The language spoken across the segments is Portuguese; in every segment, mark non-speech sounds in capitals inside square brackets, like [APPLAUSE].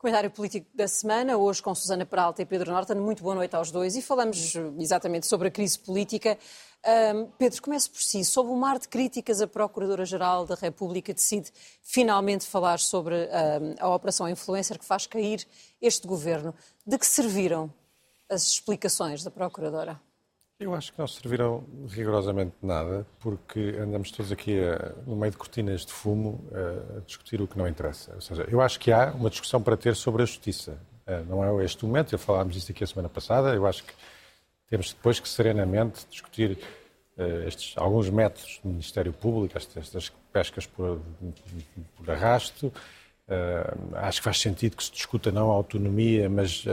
Comentário político da semana, hoje com Susana Peralta e Pedro Norton. Muito boa noite aos dois e falamos exatamente sobre a crise política. Um, Pedro, comece por si. Sob o mar de críticas, a Procuradora-Geral da República decide finalmente falar sobre um, a Operação Influencer que faz cair este governo. De que serviram as explicações da Procuradora? Eu acho que não serviram rigorosamente nada, porque andamos todos aqui a, no meio de cortinas de fumo a discutir o que não interessa. Ou seja, eu acho que há uma discussão para ter sobre a justiça. Não é este momento, já falámos disto aqui a semana passada, eu acho que temos depois que serenamente discutir uh, estes, alguns métodos do Ministério Público, estas, pescas por, por arrasto. Uh, acho que faz sentido que se discuta não a autonomia, mas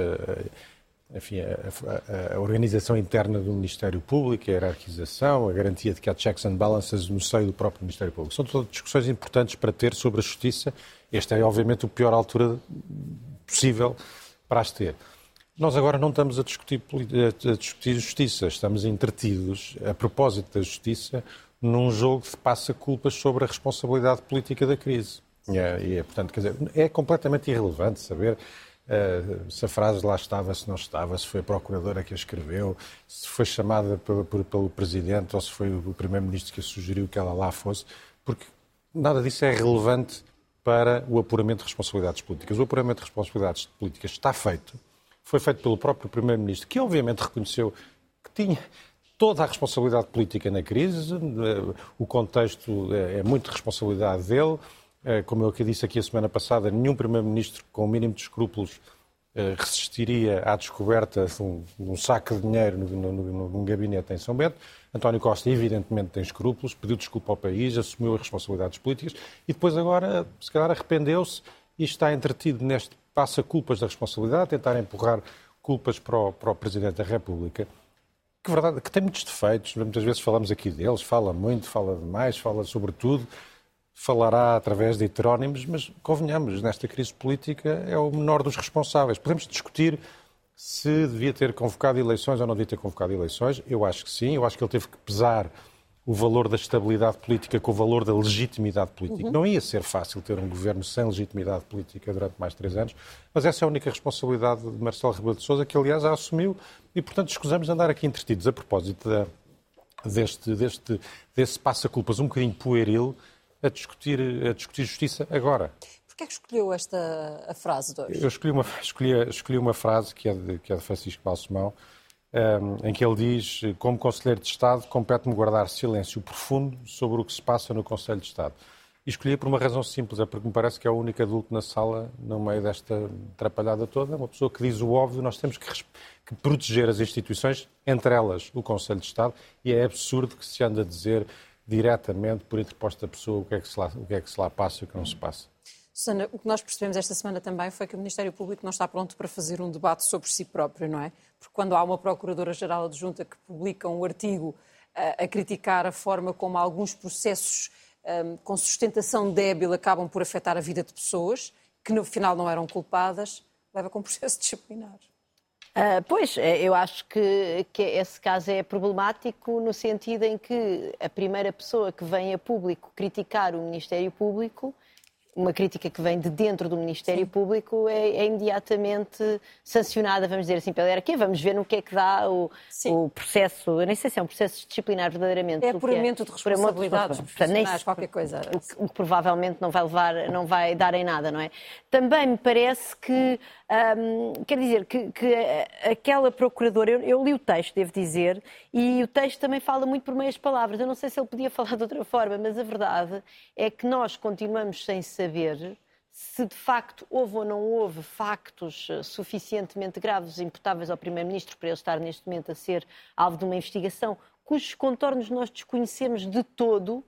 enfim, a, a, a, organização interna do Ministério Público, a hierarquização, a garantia de que há checks and balances no seio do próprio Ministério Público. São todas discussões importantes para ter sobre a justiça. Esta é, obviamente, a pior altura possível para as ter. Nós agora não estamos a discutir, a discutir justiça, estamos entretidos, a propósito da justiça, num jogo de passa-culpas sobre a responsabilidade política da crise. É, e é, portanto, quer dizer, é completamente irrelevante saber Uh, se a frase lá estava, se não estava, se foi a procuradora que a escreveu, se foi chamada pelo, pelo, presidente ou se foi o primeiro-ministro que a sugeriu que ela lá fosse, porque nada disso é relevante para o apuramento de responsabilidades políticas. O apuramento de responsabilidades políticas está feito, foi feito pelo próprio primeiro-ministro, que obviamente reconheceu que tinha toda a responsabilidade política na crise, uh, o contexto é, é muito responsabilidade dele como eu disse aqui a semana passada, nenhum Primeiro-Ministro com o mínimo de escrúpulos é, resistiria à descoberta de um, de um saco de dinheiro num gabinete em São Bento. António Costa, evidentemente, tem escrúpulos, pediu desculpa ao país, assumiu as responsabilidades políticas e depois, agora, se calhar, arrependeu-se e está entretido neste passa culpas da responsabilidade, tentar empurrar culpas para o, para o Presidente da República. Que verdade, que tem muitos defeitos, muitas vezes falamos aqui deles, fala muito, fala demais, fala sobre tudo falará através de heterónimos, mas convenhamos, nesta crise política é o menor dos responsáveis. Podemos discutir se devia ter convocado eleições ou não devia ter convocado eleições. Eu acho que sim, eu acho que ele teve que pesar o valor da estabilidade política com o valor da legitimidade política. Uhum. Não ia ser fácil ter um governo sem legitimidade política durante mais de três anos, mas essa é a única responsabilidade de Marcelo Rebelo de Sousa, que aliás a assumiu, e portanto escusamos de andar aqui entretidos a propósito da, deste, deste, desse passa-culpas um bocadinho pueril, a discutir, a discutir justiça agora. Porquê é que escolheu esta a frase de hoje? Eu escolhi uma, [LAUGHS] escolhi, escolhi uma frase que é de, que é de Francisco Balsemão, um, ehm, em que ele diz, como Conselheiro de Estado, compete-me guardar silêncio profundo sobre o que se passa no Conselho de Estado. E escolhi por uma razão simples, é porque me parece que é o único adulto na sala, no meio desta atrapalhada toda, uma pessoa que diz o óbvio, nós temos que, que proteger as instituições, entre elas o Conselho de Estado, e é absurdo que se ande a dizer diretamente por interposta pessoa o que, é que se lá, o que é que se lá passa e o que não se passa. Susana, o que nós percebemos esta semana também foi que o Ministério Público não está pronto para fazer um debate sobre si próprio, não é? Porque quando há uma Procuradora-Geral adjunta que publica um artigo a, eh, a criticar a forma como alguns processos um, ehm, com sustentação débil acabam por afetar a vida de pessoas que no final não eram culpadas, leva com processo disciplinar. Uh, pois, é, eu acho que, que esse caso é problemático no sentido em que a primeira pessoa que vem a público criticar o Ministério Público uma crítica que vem de dentro do Ministério Sim. Público é, é, imediatamente sancionada, vamos dizer assim, pela hierarquia. Vamos ver no que é que dá o, o, processo, eu nem sei se é um processo disciplinar verdadeiramente. É apuramento é, de responsabilidades profissionais, qualquer coisa. O, o, que provavelmente não vai levar, não vai dar em nada, não é? Também me parece que, hum, quer dizer, que, que aquela procuradora, eu, eu, li o texto, devo dizer, e o texto também fala muito por meias palavras. Eu não sei se ele podia [LAUGHS] falar de outra forma, mas a verdade é que nós continuamos sem saber se de facto houve ou não houve factos eh, suficientemente graves imputáveis ao Primeiro-Ministro para ele estar neste momento a ser alvo de uma investigação cujos contornos nós desconhecemos de todo.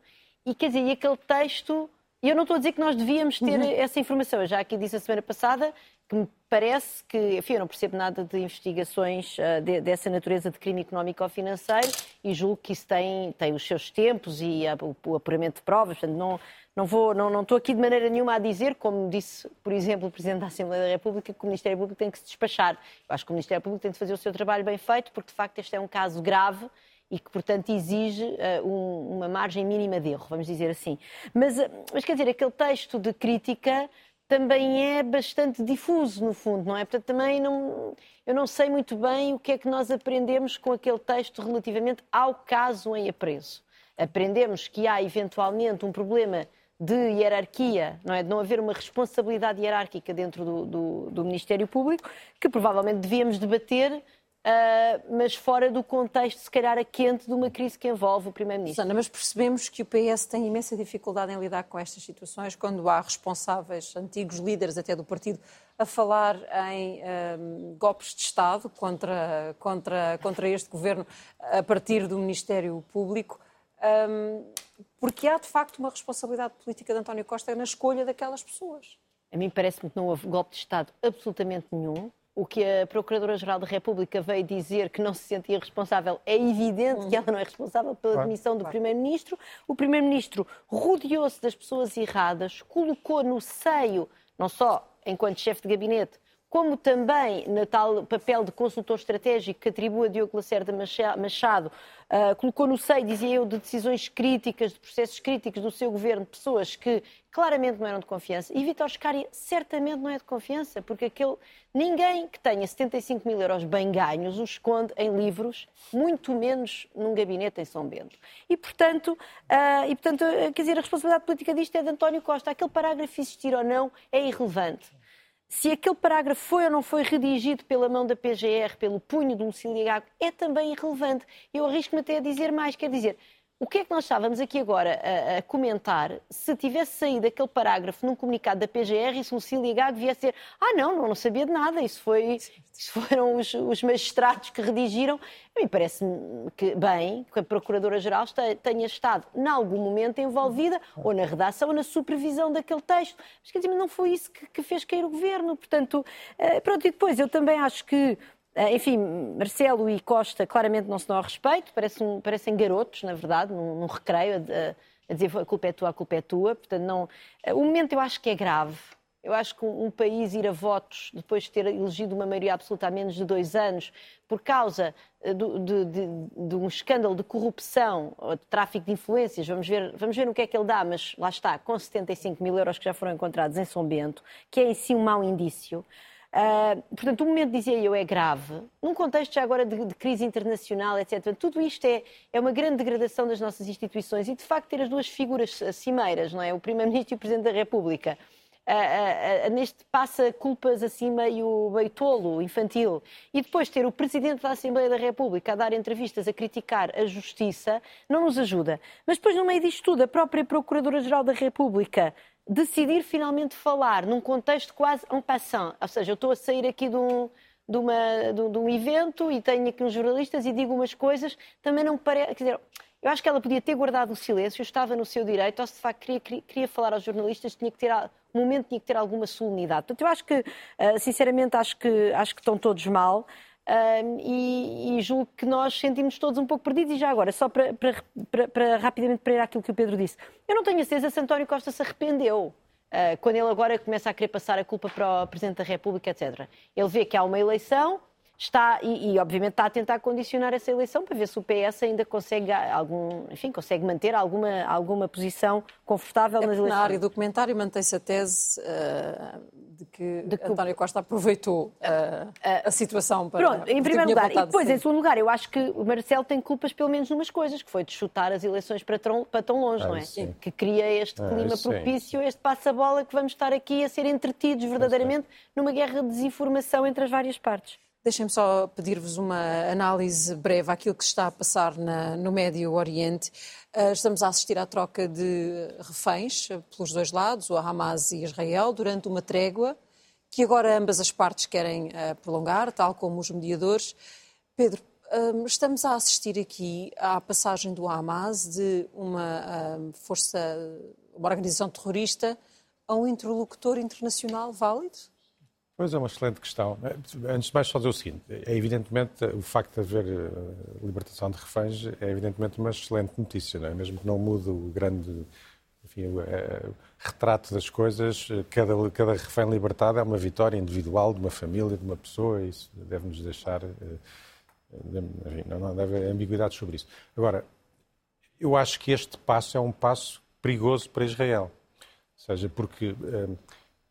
E quer dizer, e aquele texto. E eu não estou a dizer que nós devíamos ter uhum. essa informação. Eu já aqui disse a semana passada que me parece que, enfim, eu não percebo nada de investigações uh, de, dessa natureza de crime económico ou financeiro e julgo que isso tem, tem os seus tempos e a, o, o, apuramento de provas. Portanto, não, não, vou, não, não estou aqui de maneira nenhuma a dizer, como disse, por exemplo, o Presidente da Assembleia da República, que o Ministério Público tem que se despachar. Eu acho que o Ministério Público tem de fazer o seu trabalho bem feito, porque de facto este é um caso grave e que, portanto, exige uh, um, uma margem mínima de erro, vamos dizer assim. Mas, uh, mas quer dizer, aquele texto de crítica também é bastante difuso, no fundo, não é? Portanto, também não, eu não sei muito bem o que é que nós aprendemos com aquele texto relativamente ao caso em apreço. Aprendemos que há eventualmente um problema de hierarquia, não é? De não haver uma responsabilidade hierárquica dentro do, do, do Ministério Público, que provavelmente devíamos debater Uh, mas fora do contexto, se calhar, a quente de uma crise que envolve o Primeiro-Ministro. Sana, mas percebemos que o PS tem imensa dificuldade em lidar com estas situações quando há responsáveis, antigos líderes até do partido, a falar em um, golpes de Estado contra, contra, contra este governo a partir do Ministério Público. Um, porque há, de facto, uma responsabilidade política de António Costa na escolha daquelas pessoas. A mim parece-me que não houve golpe de Estado absolutamente nenhum o que a Procuradora-Geral da República veio dizer que não se sentia responsável, é evidente que ela não é responsável pela demissão do Primeiro-Ministro. O Primeiro-Ministro rodeou-se das pessoas erradas, colocou no seio, não só enquanto chefe de gabinete, como também no tal papel de consultor estratégico que atribui a Diogo Lacerda Machado, uh, colocou no seio, dizia eu, de decisões críticas, de processos críticos do seu governo, pessoas que claramente não eram de confiança. E Vitor Scari certamente não é de confiança, porque aquele, ninguém que tenha 75 mil euros bem ganhos o esconde em livros, muito menos num gabinete em São Bento. E, portanto, uh, e, portanto quer dizer, a responsabilidade política disto é de António Costa. Aquele parágrafo existir ou não é irrelevante se aquele parágrafo foi ou não foi redigido pela mão da PGR, pelo punho de Lucília Gago, é também irrelevante. Eu arrisco-me até a dizer mais, quer dizer, o que é que nós estávamos aqui agora a, a, comentar se tivesse saído aquele parágrafo num comunicado da PGR e se Lucília Gago viesse dizer ah, não, não, não sabia de nada, isso, foi, isso foram os, os magistrados que redigiram. A mim parece-me que, bem, que a Procuradora-Geral tenha estado, em algum momento, envolvida ou na redação ou na supervisão daquele texto. Mas, quer dizer, não foi isso que, que fez cair o governo. Portanto, eh, pronto, e depois eu também acho que enfim, Marcelo e Costa claramente não se dão ao respeito, parecem, parecem garotos, na verdade, num, num recreio, a, a, dizer a culpa é tua, a culpa é tua. Portanto, não... Ah, o momento eu acho que é grave. Eu acho que um, país ir a votos depois de ter elegido uma maioria absoluta há menos de dois anos, por causa ah, de, de, de, de um escândalo de corrupção ou de tráfico de influências, vamos ver, vamos ver no que é que ele dá, mas lá está, com 75 mil euros que já foram encontrados em São Bento, que é em si um mau indício. Uh, portanto, o momento, dizia eu, é grave. Num contexto já agora de, de crise internacional, etc. Tudo isto é, é uma grande degradação das nossas instituições e, de facto, ter as duas figuras cimeiras, não é? O Primeiro-Ministro e o Presidente da República. Uh, uh, neste passa culpas assim meio, meio tolo, infantil. E depois ter o Presidente da Assembleia da República a dar entrevistas a criticar a justiça não nos ajuda. Mas depois, no meio disto tudo, a própria Procuradora-Geral da República decidir finalmente falar num contexto quase en passant. Ou seja, eu estou a sair aqui de um, de, uma, de, de um evento e tenho aqui uns jornalistas e digo umas coisas, também não parece. Quer dizer, eu acho que ela podia ter guardado o silêncio, estava no seu direito, ou se de facto queria, queria, queria falar aos jornalistas, tinha que ter, um momento tinha que ter alguma solenidade. Portanto, eu acho que, eh, sinceramente, acho que, acho que estão todos mal. Um, e, e, julgo que nós sentimos todos um pouco perdidos. E já agora, só para, para, para, para rapidamente para ir àquilo que o Pedro disse, eu não tenho a certeza se António Costa se arrependeu. Uh, quando ele agora começa a querer passar a culpa para o Presidente da República, etc. Ele vê que há uma eleição, está e, e, obviamente está a tentar condicionar essa eleição para ver se o PS ainda consegue algum, enfim, consegue manter alguma alguma posição confortável é nas eleições. Na área do comentário mantém-se a tese uh, de, que de que António Costa aproveitou uh, a situação para Pronto, em primeiro lugar, e depois em segundo lugar, eu acho que o Marcelo tem culpas pelo menos numas coisas, que foi de chutar as eleições para tão, para tão longe, ah, não é? Sim. Que cria este clima ah, propício, este passa-bola que vamos estar aqui a ser entretidos verdadeiramente numa guerra de desinformação entre as várias partes. Deixem-me só pedir-vos uma análise breve àquilo que está a passar na, no Médio Oriente. Uh, estamos a assistir à troca de reféns pelos dois lados, o Hamas e Israel, durante uma trégua que agora ambas as partes querem uh, prolongar, tal como os mediadores. Pedro, uh, estamos a assistir aqui à passagem do Hamas de uma força, uma organização terrorista a um interlocutor internacional válido? Pois é uma excelente questão. Antes de mais, só dizer o seguinte: é evidentemente o facto de haver eh, libertação de reféns é evidentemente uma excelente notícia, não é? mesmo que não mude o grande enfim, o, é, retrato das coisas. Cada, cada refém libertado é uma vitória individual de uma família, de uma pessoa, e isso deve-nos deixar. Enfim, não deve haver ambiguidade sobre isso. Agora, eu acho que este passo é um passo perigoso para Israel. Ou seja, porque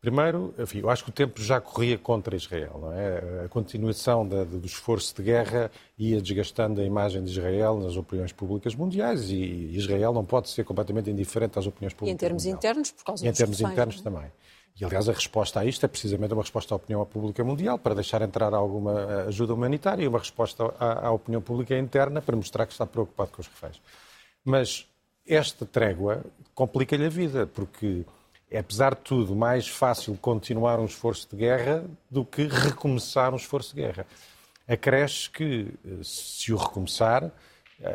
Primeiro, enfim, eu acho que o tempo já corria contra Israel, não é? A continuação da, do esforço de guerra ia desgastando a imagem de Israel nas opiniões públicas mundiais e Israel não pode ser completamente indiferente às opiniões públicas. E em termos internos, por causa e em termos internos é? também. E, aliás, a resposta a isto é precisamente uma resposta à opinião pública mundial, para deixar entrar alguma ajuda humanitária, e uma resposta à, à opinião pública interna, para mostrar que está preocupado com os reféns. Mas esta trégua complica-lhe a vida, porque é, apesar de tudo, mais fácil continuar um esforço de guerra do que recomeçar um esforço de guerra. Acresce que, se o recomeçar,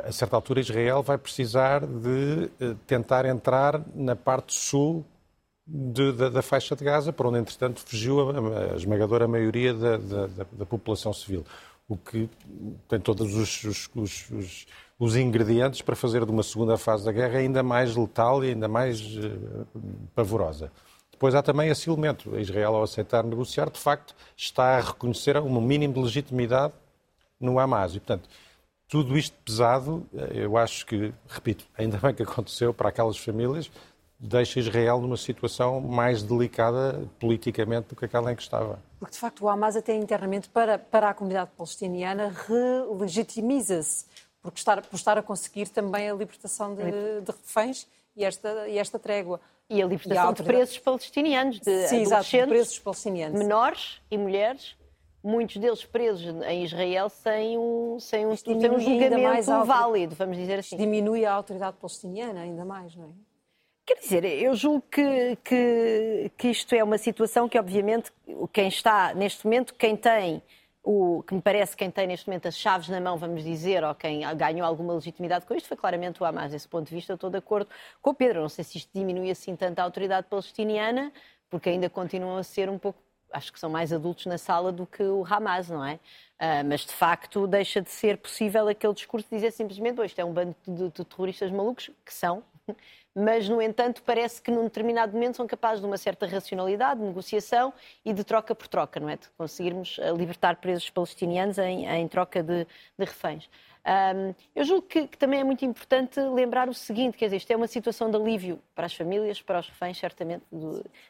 a certa altura Israel vai precisar de tentar entrar na parte sul de, da, da, faixa de Gaza, para onde, entretanto, fugiu a, a esmagadora maioria da, da, da, população civil. O que tem todos os, os, os, os, ingredientes para fazer de uma segunda fase da guerra ainda mais letal e ainda mais uh, pavorosa. Depois há também esse elemento. Israel, ao aceitar negociar, de facto, está a reconhecer um mínimo de legitimidade no Hamas. E, portanto, tudo isto pesado, eu acho que, repito, ainda bem que aconteceu para aquelas famílias, deixa Israel numa situação mais delicada politicamente do que aquela em que estava. Porque, de facto, o Hamas até internamente, para, para a comunidade palestiniana, relegitimiza-se por estar, por estar a conseguir também a libertação de, de reféns e esta, e esta trégua. E a libertação e a de presos palestinianos, de Sim, exato, de presos palestinianos. menores e mulheres, muitos deles presos em Israel sem um, sem um, sem um julgamento válido, vamos dizer assim. Diminui a autoridade palestiniana ainda mais, não é? Quer dizer, eu julgo que, que, que, isto é uma situação que, obviamente, quem está neste momento, quem tem, o que me parece quem tem neste momento as chaves na mão, vamos dizer, ou quem ganhou alguma legitimidade com isto, foi claramente o Hamas. Desse ponto de vista, estou de acordo com o Pedro. Não sei se isto diminui assim tanto a autoridade palestiniana, porque ainda continuam a ser um pouco acho que são mais adultos na sala do que o Hamas, não é? Uh, mas de facto deixa de ser possível aquele discurso de dizer simplesmente isto é um bando de, de terroristas malucos, que são, mas, no entanto, parece que num determinado momento são capazes de uma certa racionalidade, de negociação e de troca por troca, não é? De conseguirmos eh, libertar presos palestinianos em, em troca de, de reféns. Um, eu julgo que, que, também é muito importante lembrar o seguinte, quer dizer, isto é uma situação de alívio para as famílias, para os reféns, certamente,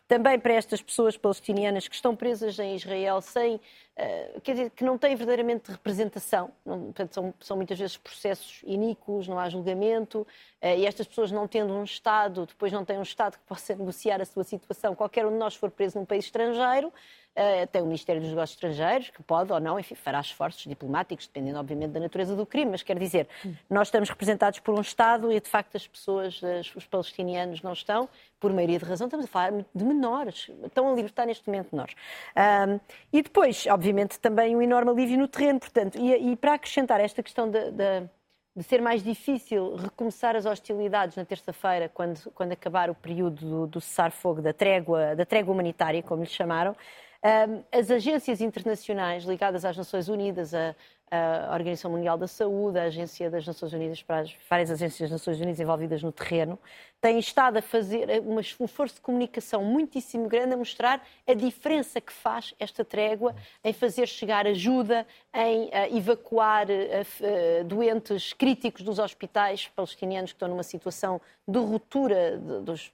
também para estas pessoas palestinianas que estão presas em Israel sem, uh, quer dizer, que não têm verdadeiramente representação, não, portanto, são, são, muitas vezes processos iníquos, não há julgamento, uh, e estas pessoas não tendo um Estado, depois não têm um Estado que possa [LAUGHS] negociar a sua situação, qualquer um de nós for preso num país estrangeiro, Uh, tem o Ministério dos Negócios Estrangeiros, que pode ou não, enfim, fará esforços diplomáticos, dependendo, obviamente, da natureza do crime, mas quer dizer, nós estamos representados por um Estado e, de facto, as pessoas, os palestinianos não estão, por maioria de razão, estamos a falar de menores, estão a libertar neste momento menores. Um, e depois, obviamente, também um enorme alívio no terreno, portanto, e, e para acrescentar esta questão da de ser mais difícil recomeçar as hostilidades na terça-feira, quando, quando acabar o período do, do cessar-fogo, da trégua, da trégua humanitária, como lhe chamaram, as agências internacionais ligadas às Nações Unidas, a, Organização Mundial da Saúde, a Agência das Nações Unidas para as várias agências das Nações Unidas envolvidas no terreno, têm estado a fazer um esforço de comunicação muitíssimo grande a mostrar a diferença que faz esta trégua em fazer chegar ajuda, em evacuar doentes críticos dos hospitais palestinianos que estão numa situação de ruptura dos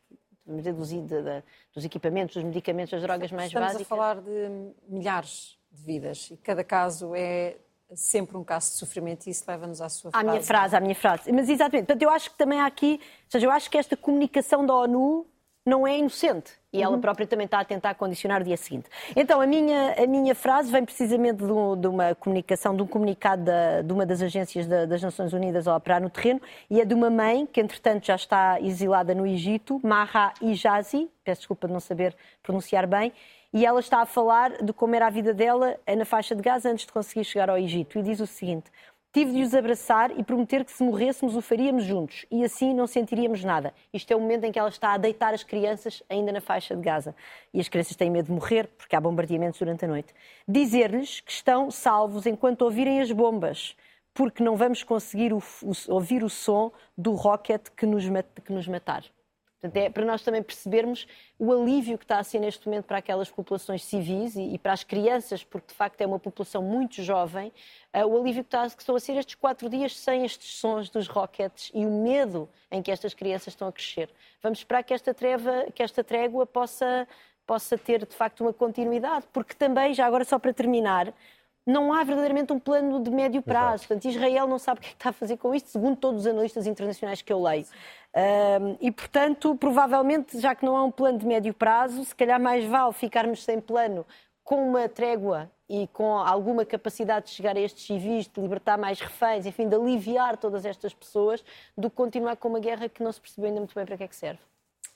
dos, de, de, dos equipamentos, dos medicamentos, das drogas mais Estamos básicas. Estamos a falar de milhares de vidas e cada caso é sempre um caso de sofrimento e isso leva-nos à sua frase. À minha frase, à minha frase. Mas exatamente. Portanto, eu acho que também há aqui, ou seja, eu acho que esta comunicação da ONU não é inocente. E ela uhum. própria também está a tentar condicionar o dia seguinte. Então, a minha, a minha frase vem precisamente de, um, de uma comunicação, de um comunicado da, de uma das agências da, das Nações Unidas a operar no terreno, e é de uma mãe que, entretanto, já está exilada no Egito, Maha Ijazi, peço desculpa de não saber pronunciar bem, e ela está a falar de como era a vida dela na faixa de Gaza antes de conseguir chegar ao Egito. E diz o seguinte: Tive de os abraçar e prometer que se morrêssemos o faríamos juntos e assim não sentiríamos nada. Isto é o momento em que ela está a deitar as crianças ainda na faixa de Gaza. E as crianças têm medo de morrer porque há bombardeamentos durante a noite. Dizer-lhes que estão salvos enquanto ouvirem as bombas, porque não vamos conseguir o, o, ouvir o som do rocket que nos, que nos matar. Portanto, é para nós também percebermos o alívio que está a ser neste momento para aquelas populações civis e, e para as crianças, porque de facto é uma população muito jovem, uh, o alívio que, está, que estão a ser estes quatro dias sem estes sons dos rockets e o medo em que estas crianças estão a crescer. Vamos esperar que esta, treva, que esta trégua possa possa ter de facto uma continuidade, porque também, já agora só para terminar, não há verdadeiramente um plano de médio prazo. Portanto, Israel não sabe o que, é que está a fazer com isto, segundo todos os analistas internacionais que eu leio. Um, e, portanto, provavelmente, já que não há um plano de médio prazo, se calhar mais vale ficarmos sem plano com uma trégua e com alguma capacidade de chegar a estes civis, de libertar mais reféns, enfim, de aliviar todas estas pessoas, do que continuar com uma guerra que não se percebeu ainda muito bem para que é que serve.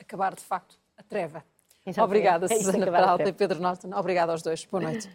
Acabar, de facto, a treva. Exatamente. Obrigada, é Susana Peralta e Pedro Norton. Obrigada aos dois. Boa noite.